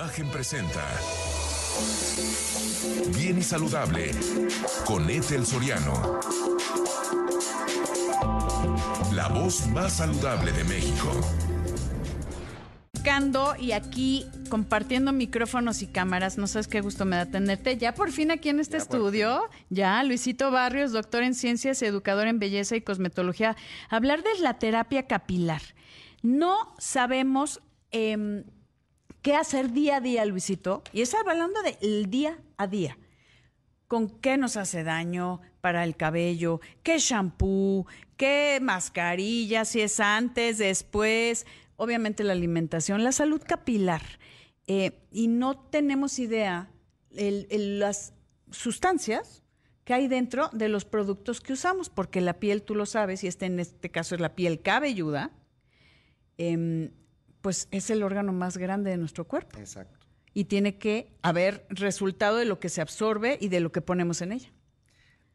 Imagen presenta Bien y Saludable con Ethel Soriano. La voz más saludable de México. y aquí compartiendo micrófonos y cámaras. No sabes qué gusto me da tenerte. Ya por fin aquí en este estudio. Ya, Luisito Barrios, doctor en ciencias, educador en belleza y cosmetología. Hablar de la terapia capilar. No sabemos em, qué hacer día a día, Luisito. Y es hablando del día a día. ¿Con qué nos hace daño para el cabello? ¿Qué shampoo? ¿Qué mascarilla? Si es antes, después. Obviamente la alimentación, la salud capilar. Eh, y no tenemos idea de las sustancias que hay dentro de los productos que usamos, porque la piel, tú lo sabes, y este en este caso es la piel cabelluda, em, pues es el órgano más grande de nuestro cuerpo. Exacto. Y tiene que haber resultado de lo que se absorbe y de lo que ponemos en ella.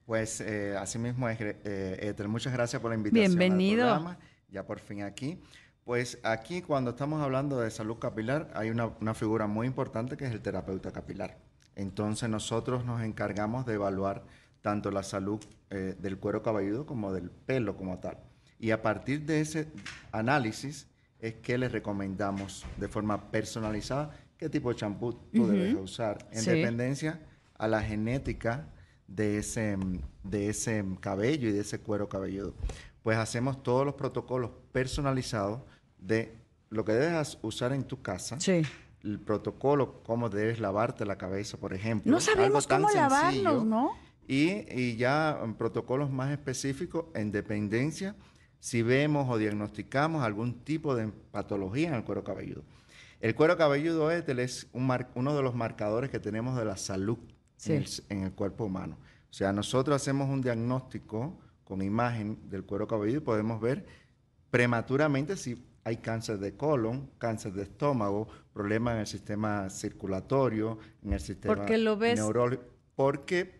Pues eh, así mismo, eh, muchas gracias por la invitación. Bienvenido. Al programa. Ya por fin aquí. Pues aquí cuando estamos hablando de salud capilar hay una, una, figura muy importante que es el terapeuta capilar. Entonces nosotros nos encargamos de evaluar tanto la salud eh, del cuero cabelludo como del pelo como tal. Y a partir de ese análisis es que les recomendamos de forma personalizada qué tipo de champú tú debes usar, en dependencia a la genética de ese, de ese cabello y de ese cuero cabelludo. Pues hacemos todos los protocolos personalizados de lo que debes usar en tu casa. Sí. El protocolo, cómo debes lavarte la cabeza, por ejemplo. No sabemos cómo lavarnos, ¿no? Y, y ya protocolos más específicos en dependencia si vemos o diagnosticamos algún tipo de patología en el cuero cabelludo. El cuero cabelludo es uno de los marcadores que tenemos de la salud en, el, cuerpo humano. O sea, nosotros hacemos un diagnóstico con imagen del cuero cabelludo y podemos ver prematuramente si hay cáncer de colon, cáncer de estómago, problemas en el sistema circulatorio, en el sistema porque lo ves... Porque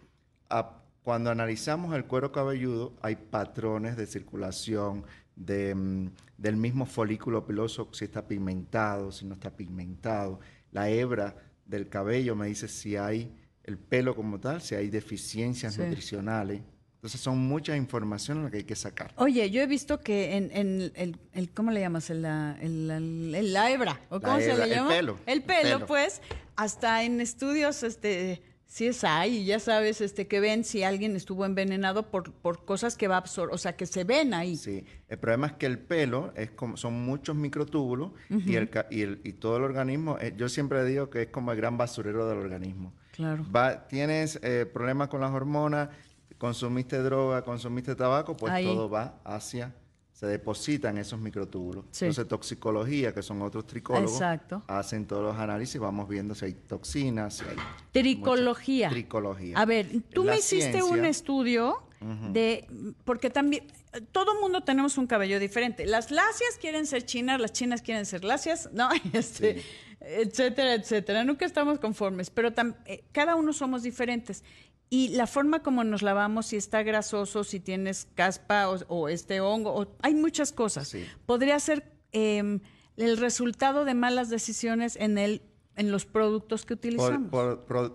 cuando analizamos el cuero cabelludo, hay patrones de circulación mm, del mismo folículo piloso, si está pigmentado, si no está pigmentado. La hebra del cabello me dice si hay el pelo como tal, si hay deficiencias nutricionales. Entonces son muchas informaciones que hay que sacar. Oye, yo he visto que en, el, ¿cómo le llamas? El, la hebra, ¿o cómo se le llama? El pelo. El pelo, pues, hasta en estudios, este Sí es ahí, ya sabes este, que ven si alguien estuvo envenenado por, por cosas que va a absorber, o sea, que se ven ahí. Sí, el problema es que el pelo es como, son muchos microtúbulos y, el, y, el, y, todo el organismo, eh, yo siempre digo que es como el gran basurero del organismo. Claro. Va, tienes eh, problemas con las hormonas, consumiste droga, consumiste tabaco, pues todo va hacia se depositan esos microtúbulos. Entonces, toxicología, que son otros tricólogos, hacen todos los análisis, vamos viendo si hay toxinas, si hay... Tricología. Tricología. A ver, tú me hiciste un estudio de... Porque también... Todo mundo tenemos un cabello diferente. Las lacias quieren ser chinas, las chinas quieren ser lacias, ¿no? Este, Etcétera, etcétera. Nunca estamos conformes, pero eh, cada uno somos diferentes. Y la forma como nos lavamos, si está grasoso, si tienes caspa o, este hongo, hay muchas cosas. Podría ser em, el resultado de malas decisiones en el en los productos que utilizamos.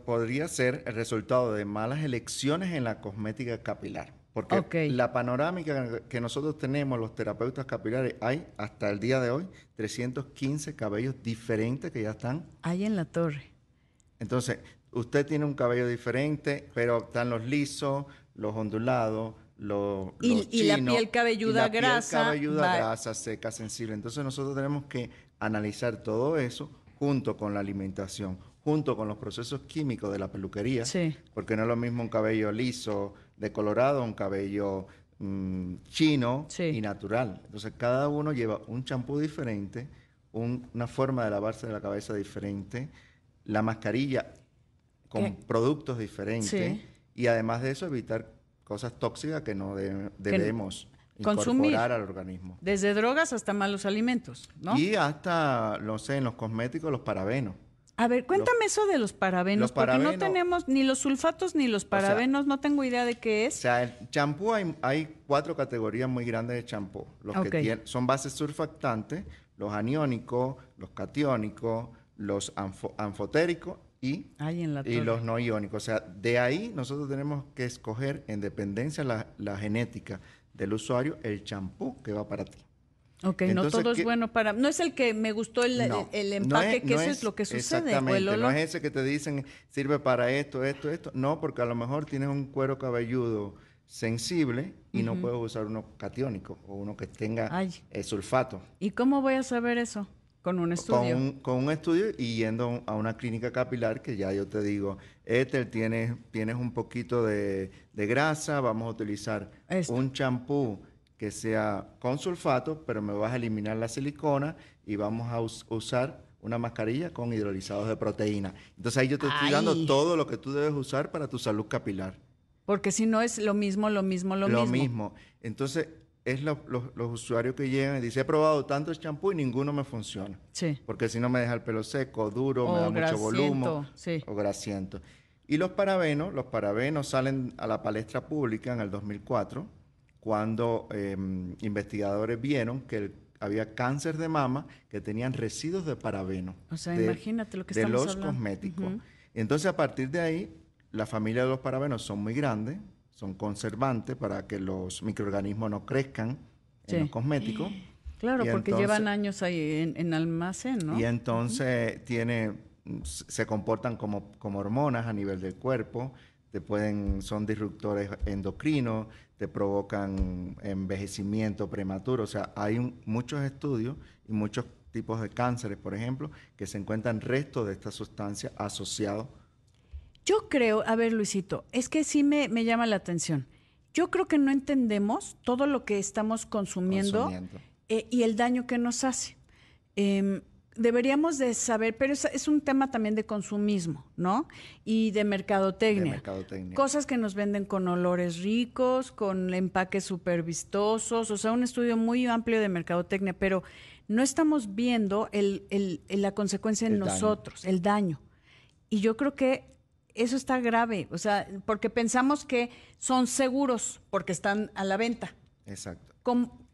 podría ser el resultado de malas elecciones en la cosmética capilar. Porque la panorámica que nosotros tenemos, los terapeutas capilares, hay hasta el día de hoy 315 cabellos diferentes que ya están. Hay en la torre. Entonces, usted tiene un cabello diferente, pero están los lisos, los ondulados, los, y, y la piel cabelluda y la grasa. Piel cabelluda grasa, seca, sensible. Entonces nosotros tenemos que analizar todo eso junto con la alimentación, junto con los procesos químicos de la peluquería, porque no es lo mismo un cabello liso, decolorado, un cabello mm, chino y natural. Entonces cada uno lleva un champú diferente, una forma de lavarse de la cabeza diferente, la mascarilla con productos diferentes y además de eso evitar cosas tóxicas que no debemos incorporar al organismo. Desde drogas hasta malos alimentos, ¿no? Y hasta, no sé, en los cosméticos, los parabenos. A ver, cuéntame eso de los parabenos, porque no tenemos ni los sulfatos ni los parabenos, no tengo idea de qué es. O sea, el champú hay, cuatro categorías muy grandes de champú. Los que son bases surfactantes, los aniónicos, los catiónicos, los anfotéricos y, y los no iónicos. O sea, de ahí nosotros tenemos que escoger en dependencia la, la genética del usuario el champú que va para ti. Ok, no todo es bueno para... No es el que me gustó el, el, empaque, que eso es, lo que sucede. Exactamente, no es ese que te dicen sirve para esto, esto, esto. No, porque a lo mejor tienes un cuero cabelludo sensible y no puedes usar uno catiónico o uno que tenga eh, sulfato. ¿Y cómo voy a saber eso? Con un estudio. Con un, estudio y yendo a una clínica capilar que ya yo te digo, Éter, tienes, tienes un poquito de, grasa, vamos a utilizar un champú que sea con sulfato, pero me vas a eliminar la silicona y vamos a usar una mascarilla con hidrolizados de proteína. Entonces ahí yo te estoy dando todo lo que tú debes usar para tu salud capilar. Porque si no es lo mismo, lo mismo, lo, mismo. Lo mismo. Entonces es los usuarios que llegan y dicen, he probado tantos champú y ninguno me funciona. Sí. Porque si no me deja el pelo seco, duro, me da mucho volumen o grasiento. Y los parabenos, los parabenos salen a la palestra pública en el 2004 cuando em, investigadores vieron que había cáncer de mama que tenían residuos de parabeno. O sea, imagínate lo que de los cosméticos. Entonces, a partir de ahí, la familia de los parabenos son muy grandes, son conservantes para que los microorganismos no crezcan en los cosméticos. Claro, porque llevan años ahí en, almacén, ¿no? Y entonces tiene, se comportan como, como hormonas a nivel del cuerpo, te pueden, son disruptores endocrinos, te provocan envejecimiento prematuro. O sea, hay muchos estudios y muchos tipos de cánceres, por ejemplo, que se encuentran restos de esta sustancia asociados. Yo creo, a ver Luisito, es que sí me, llama la atención. Yo creo que no entendemos todo lo que estamos consumiendo, eh, y el daño que nos hace. Em, deberíamos de saber, pero es, un tema también de consumismo, ¿no? Y de mercadotecnia. Cosas que nos venden con olores ricos, con empaques súper vistosos, o sea, un estudio muy amplio de mercadotecnia, pero no estamos viendo el, la consecuencia en nosotros, el daño. Y yo creo que eso está grave, o sea, porque pensamos que son seguros porque están a la venta. Exacto.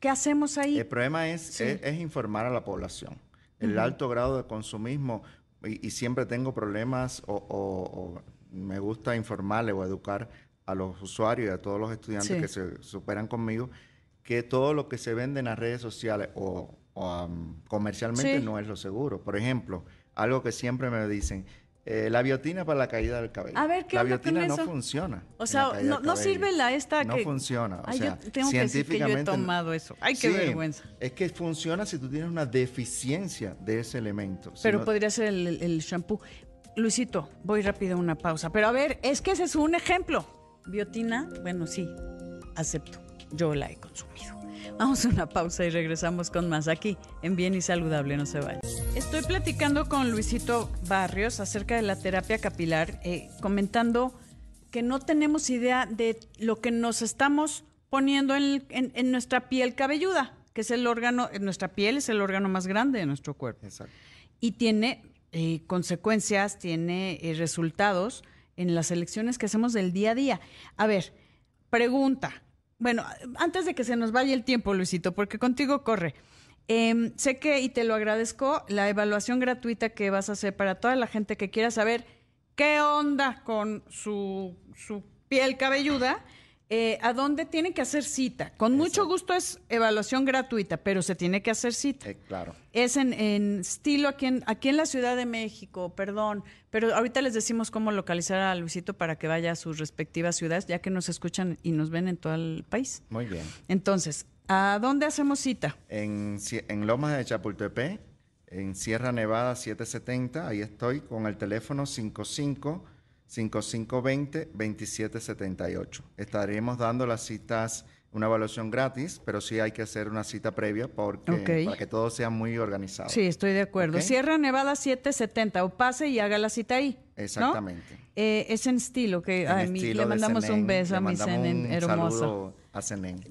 ¿Qué hacemos ahí? El problema es, es informar a la población el alto grado de consumismo y, siempre tengo problemas o, me gusta informarle o educar a los usuarios y a todos los estudiantes que se superan conmigo que todo lo que se vende en las redes sociales o, comercialmente no es lo seguro. Por ejemplo, algo que siempre me dicen, eh, la biotina para la caída del cabello. A ver, ¿qué La biotina no funciona. O sea, no, sirve la esta que... No funciona. O sea, yo tengo que decir que yo he tomado eso. Ay, qué vergüenza. Es que funciona si tú tienes una deficiencia de ese elemento. Pero podría ser el, el, shampoo. Luisito, voy rápido a una pausa. Pero a ver, es que ese es un ejemplo. Biotina, bueno, sí, acepto. Yo la he consumido. Vamos a una pausa y regresamos con más aquí en Bien y Saludable, no se vayan. Estoy platicando con Luisito Barrios acerca de la terapia capilar, eh, comentando que no tenemos idea de lo que nos estamos poniendo en, nuestra piel cabelluda, que es el órgano, nuestra piel es el órgano más grande de nuestro cuerpo. Exacto. Y tiene eh, consecuencias, tiene eh, resultados en las elecciones que hacemos del día a día. A ver, pregunta, bueno, antes de que se nos vaya el tiempo, Luisito, porque contigo corre. Em, sé que, y te lo agradezco, la evaluación gratuita que vas a hacer para toda la gente que quiera saber qué onda con su, su piel cabelluda eh, ¿A dónde tienen que hacer cita? Con mucho gusto es evaluación gratuita, pero se tiene que hacer cita. Eh, claro. Es en, estilo aquí en, aquí en la Ciudad de México, perdón, pero ahorita les decimos cómo localizar a Luisito para que vaya a sus respectivas ciudades, ya que nos escuchan y nos ven en todo el país. Muy bien. Entonces, ¿a dónde hacemos cita? En, en Lomas de Chapultepec, en Sierra Nevada 770, ahí estoy con el teléfono 55 5520-2778. Estaremos dando las citas, una evaluación gratis, pero sí hay que hacer una cita previa porque, para que todo sea muy organizado. Sí, estoy de acuerdo. Sierra Nevada 770, o pase y haga la cita ahí. Exactamente. Eh, es en estilo, que a mí, le mandamos un beso a mi Zenen hermoso. a.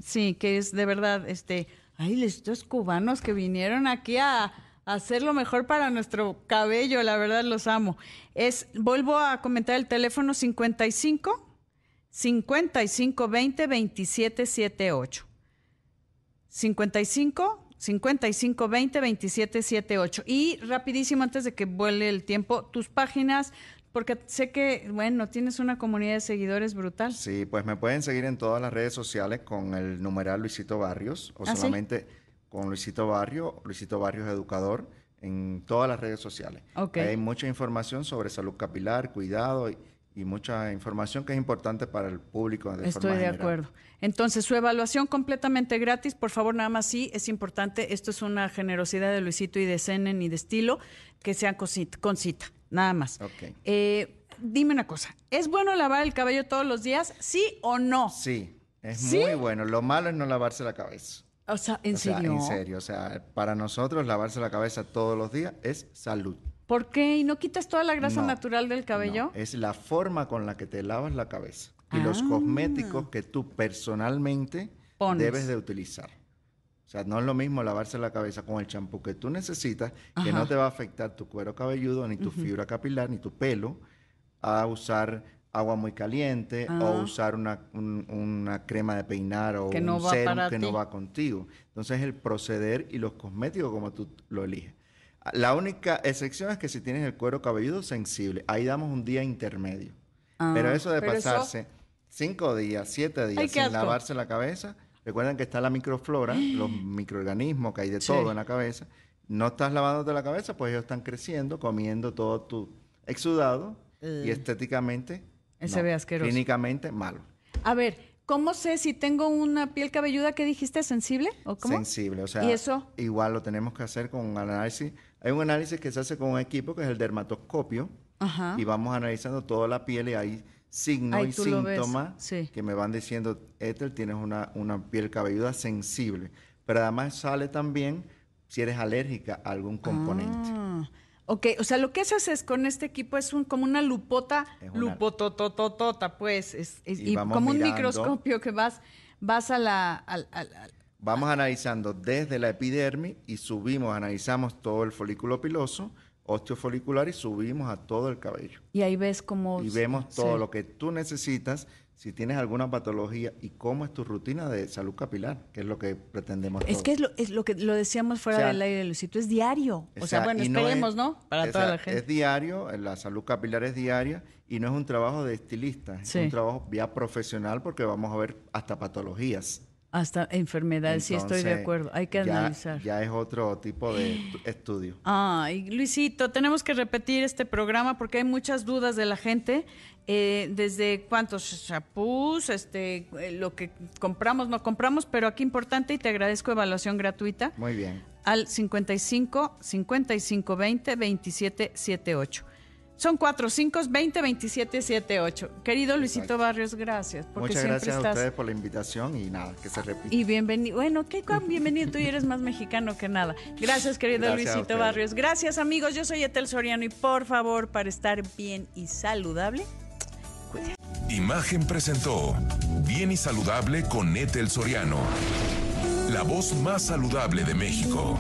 Sí, que es de verdad, este, ay, estos cubanos que vinieron aquí a hacer lo mejor para nuestro cabello, la verdad los amo. Es, vuelvo a comentar el teléfono 55 55 20 27 78. 55 5520 2778. Y rapidísimo, antes de que vuele el tiempo, tus páginas, porque sé que, bueno, tienes una comunidad de seguidores brutal. Sí, pues me pueden seguir en todas las redes sociales con el numeral Luisito Barrios o ¿Ah, solamente con Luisito Barrio, Luisito Barrios Educador, en todas las redes sociales. Hay mucha información sobre salud capilar, cuidado y y mucha información que es importante para el público. De Estoy de acuerdo. Entonces, su evaluación completamente gratis, por favor, nada más sí, es importante, esto es una generosidad de Luisito y de Cenen y de estilo, que sea con cita, nada más. Eh, dime una cosa, ¿es bueno lavar el cabello todos los días, sí o no? Sí, es muy bueno. Lo malo es no lavarse la cabeza. O sea, ¿en serio? en serio, o sea, para nosotros lavarse la cabeza todos los días es salud. ¿Por qué? ¿Y no quitas toda la grasa natural del cabello? es la forma con la que te lavas la cabeza y los ah. cosméticos que tú personalmente debes de utilizar. O sea, no es lo mismo lavarse la cabeza con el champú que tú necesitas, que no te va a afectar tu cuero cabelludo, ni tu fibra capilar, ni tu pelo, a usar agua muy caliente o ah. usar una, crema de peinar o un serum que no va contigo. Entonces, el proceder y los cosméticos como tú lo eliges. La única excepción es que si tienes el cuero cabelludo sensible, ahí damos un día intermedio. Ah, pero eso de pasarse cinco días, siete días sin lavarse la cabeza, recuerden que está la microflora, los microorganismos que hay de todo en la cabeza. No estás lavándote la cabeza, pues ellos están creciendo, comiendo todo tu exudado y estéticamente, Ese ve asqueroso. clínicamente malo. A ver, ¿cómo sé si tengo una piel cabelluda que dijiste sensible o cómo? Sensible, o sea, igual lo tenemos que hacer con un análisis hay un análisis que se hace con un equipo que es el dermatoscopio y vamos analizando toda la piel y hay signos y síntomas que me van diciendo, Ethel, tienes una, una piel cabelluda sensible. Pero además sale también si eres alérgica a algún componente. Ah, ok, o sea, lo que haces es con este equipo es un, como una lupota, lupotototota, pues, es, y, como un microscopio que vas, vas a la, Vamos analizando desde la epidermis y subimos, analizamos todo el folículo piloso, osteofolicular y subimos a todo el cabello. Y ahí ves cómo... Y vemos todo lo que tú necesitas, si tienes alguna patología y cómo es tu rutina de salud capilar, que es lo que pretendemos. Es que es lo, es lo que lo decíamos fuera del aire, Lucito, es diario. O, sea, bueno, esperemos, ¿no? Para toda la gente. Es diario, la salud capilar es diaria y no es un trabajo de estilista, es un trabajo vía profesional porque vamos a ver hasta patologías. Hasta enfermedades, sí estoy de acuerdo. Hay que analizar. Ya es otro tipo de estudio. Ay, Luisito, tenemos que repetir este programa porque hay muchas dudas de la gente. Eh, desde cuántos champús, este, eh, lo que compramos, no compramos, pero aquí importante y te agradezco evaluación gratuita. Muy bien. Al 55 55 20 27 78. Son 4, 5, 20, 27, 7, 8. Querido Luisito Barrios, gracias. Porque Muchas gracias a ustedes por la invitación y nada, que se repita. Y bienvenido. Bueno, qué bienvenido. Tú eres más mexicano que nada. Gracias, querido Luisito Barrios. Gracias, amigos. Yo soy Etel Soriano y por favor, para estar bien y saludable, cuídate. Imagen presentó Bien y Saludable con Etel Soriano. La voz más saludable de México.